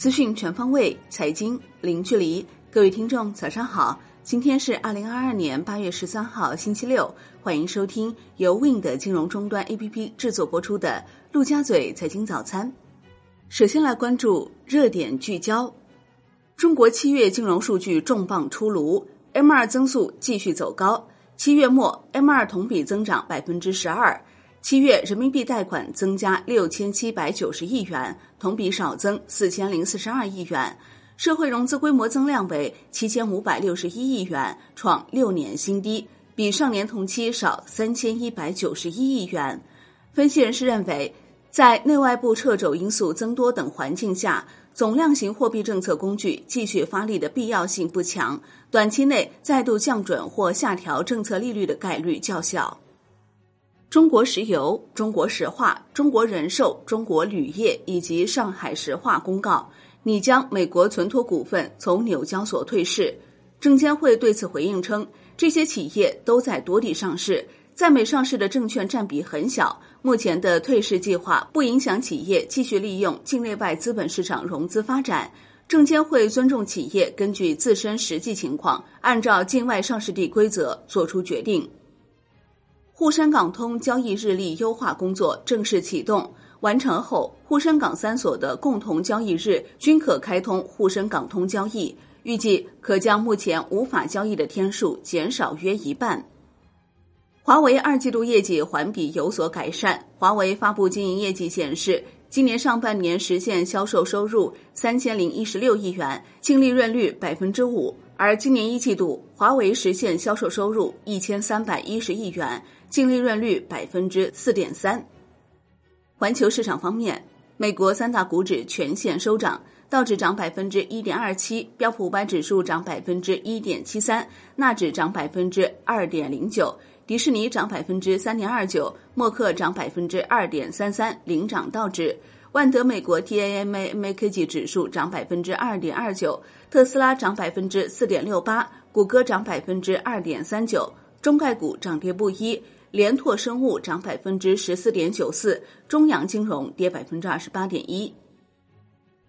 资讯全方位，财经零距离。各位听众，早上好！今天是二零二二年八月十三号，星期六。欢迎收听由 Win 的金融终端 APP 制作播出的《陆家嘴财经早餐》。首先来关注热点聚焦：中国七月金融数据重磅出炉，M 二增速继续走高。七月末，M 二同比增长百分之十二。七月人民币贷款增加六千七百九十亿元，同比少增四千零四十二亿元。社会融资规模增量为七千五百六十一亿元，创六年新低，比上年同期少三千一百九十一亿元。分析人士认为，在内外部掣肘因素增多等环境下，总量型货币政策工具继续发力的必要性不强，短期内再度降准或下调政策利率的概率较小。中国石油、中国石化、中国人寿、中国铝业以及上海石化公告拟将美国存托股份从纽交所退市。证监会对此回应称，这些企业都在多地上市，在美上市的证券占比很小。目前的退市计划不影响企业继续利用境内外资本市场融资发展。证监会尊重企业根据自身实际情况，按照境外上市地规则作出决定。沪深港通交易日历优化工作正式启动，完成后，沪深港三所的共同交易日均可开通沪深港通交易，预计可将目前无法交易的天数减少约一半。华为二季度业绩环比有所改善，华为发布经营业绩显示，今年上半年实现销售收入三千零一十六亿元，净利润率百分之五，而今年一季度华为实现销售收入一千三百一十亿元。净利润率百分之四点三。环球市场方面，美国三大股指全线收涨，道指涨百分之一点二七，标普五百指数涨百分之一点七三，纳指涨百分之二点零九，迪士尼涨百分之三点二九，默克涨百分之二点三三，领涨道指。万德美国 TAMA 科技指数涨百分之二点二九，特斯拉涨百分之四点六八，谷歌涨百分之二点三九，中概股涨跌不一。联拓生物涨百分之十四点九四，中阳金融跌百分之二十八点一。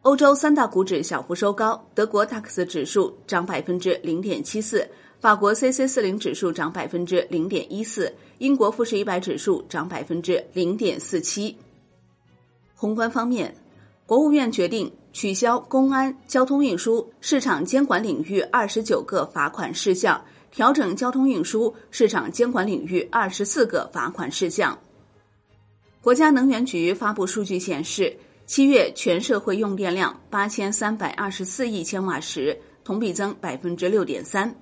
欧洲三大股指小幅收高，德国 DAX 指数涨百分之零点七四，法国 c c 四零指数涨百分之零点一四，英国富时一百指数涨百分之零点四七。宏观方面，国务院决定取消公安、交通运输、市场监管领域二十九个罚款事项。调整交通运输市场监管领域二十四个罚款事项。国家能源局发布数据显示，七月全社会用电量八千三百二十四亿千瓦时，同比增百分之六点三。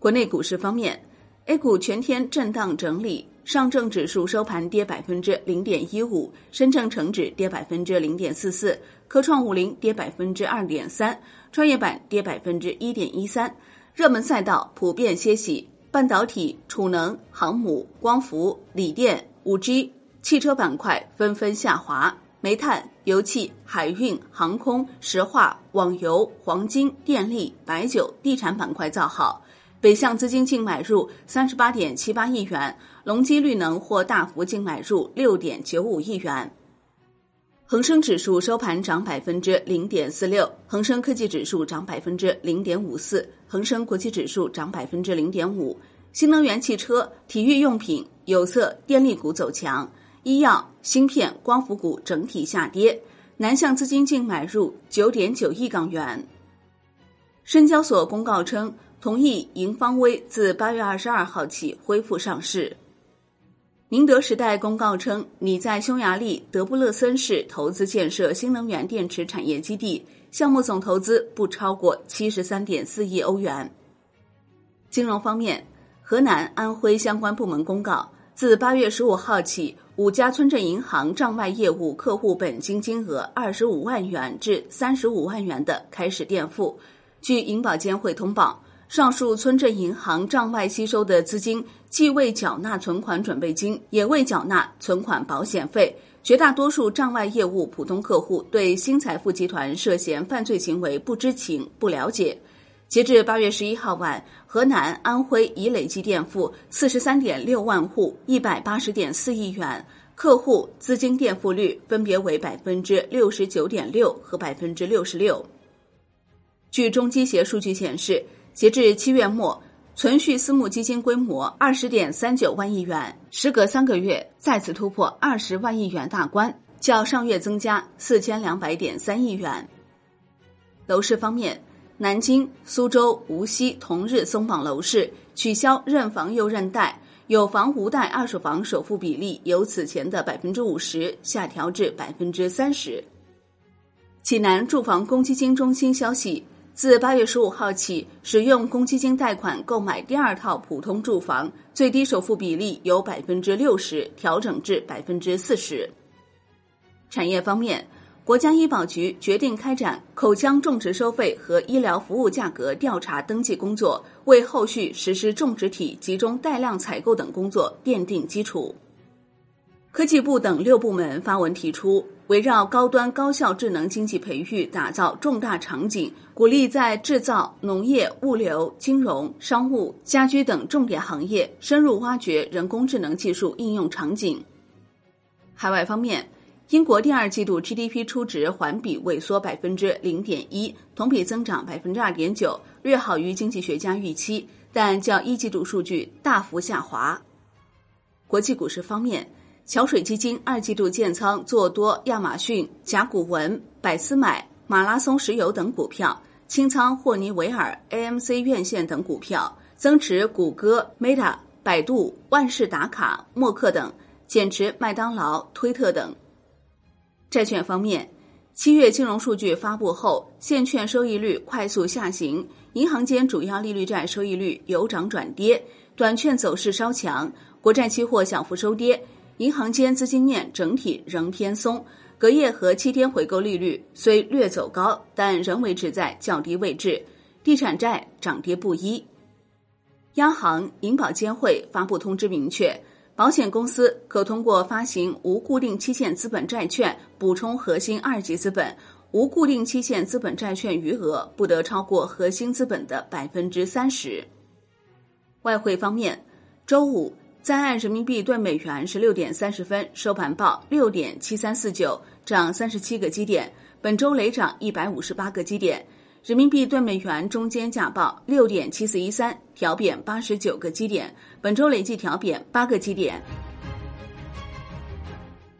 国内股市方面，A 股全天震荡整理，上证指数收盘跌百分之零点一五，深证成指跌百分之零点四四，科创五零跌百分之二点三，创业板跌百分之一点一三。热门赛道普遍歇息，半导体、储能、航母、光伏、锂电、五 G、汽车板块纷纷下滑，煤炭、油气、海运、航空、石化、网游、黄金、电力、白酒、地产板块造好。北向资金净买入三十八点七八亿元，隆基绿能或大幅净买入六点九五亿元。恒生指数收盘涨百分之零点四六，恒生科技指数涨百分之零点五四，恒生国际指数涨百分之零点五。新能源汽车、体育用品、有色、电力股走强，医药、芯片、光伏股整体下跌。南向资金净买入九点九亿港元。深交所公告称，同意盈方微自八月二十二号起恢复上市。宁德时代公告称，拟在匈牙利德布勒森市投资建设新能源电池产业基地，项目总投资不超过七十三点四亿欧元。金融方面，河南、安徽相关部门公告，自八月十五号起，五家村镇银行账外业务客户本金金额二十五万元至三十五万元的开始垫付。据银保监会通报。上述村镇银行账外吸收的资金，既未缴纳存款准备金，也未缴纳存款保险费。绝大多数账外业务普通客户对新财富集团涉嫌犯罪行为不知情、不了解。截至八月十一号晚，河南、安徽已累计垫付四十三点六万户一百八十点四亿元，客户资金垫付率分别为百分之六十九点六和百分之六十六。据中基协数据显示，截至七月末，存续私募基金规模二十点三九万亿元，时隔三个月再次突破二十万亿元大关，较上月增加四千两百点三亿元。楼市方面，南京、苏州、无锡同日松绑楼市，取消认房又认贷。有房无贷二手房首付比例由此前的百分之五十下调至百分之三十。济南住房公积金中心消息，自八月十五号起，使用公积金贷款购买第二套普通住房，最低首付比例由百分之六十调整至百分之四十。产业方面。国家医保局决定开展口腔种植收费和医疗服务价格调查登记工作，为后续实施种植体集中带量采购等工作奠定基础。科技部等六部门发文提出，围绕高端高效智能经济培育打造重大场景，鼓励在制造、农业、物流、金融、商务、家居等重点行业深入挖掘人工智能技术应用场景。海外方面。英国第二季度 GDP 初值环比萎缩百分之零点一，同比增长百分之二点九，略好于经济学家预期，但较一季度数据大幅下滑。国际股市方面，桥水基金二季度建仓做多亚马逊、甲骨文、百思买、马拉松石油等股票，清仓霍尼韦尔、AMC 院线等股票，增持谷歌、Meta、百度、万事达卡、默克等，减持麦当劳、推特等。债券方面，七月金融数据发布后，现券收益率快速下行，银行间主要利率债收益率由涨转跌，短券走势稍强，国债期货小幅收跌，银行间资金面整体仍偏松，隔夜和七天回购利率虽略走高，但仍维持在较低位置，地产债涨跌不一。央行、银保监会发布通知明确。保险公司可通过发行无固定期限资本债券补充核心二级资本，无固定期限资本债券余额不得超过核心资本的百分之三十。外汇方面，周五在岸人民币兑美元十六点三十分收盘报六点七三四九，涨三十七个基点，本周累涨一百五十八个基点。人民币兑美元中间价报六点七四一三，调贬八十九个基点，本周累计调贬八个基点。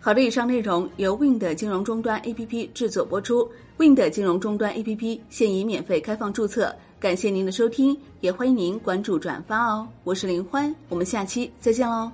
好的，以上内容由 Wind 金融终端 APP 制作播出。Wind 金融终端 APP 现已免费开放注册，感谢您的收听，也欢迎您关注转发哦。我是林欢，我们下期再见喽。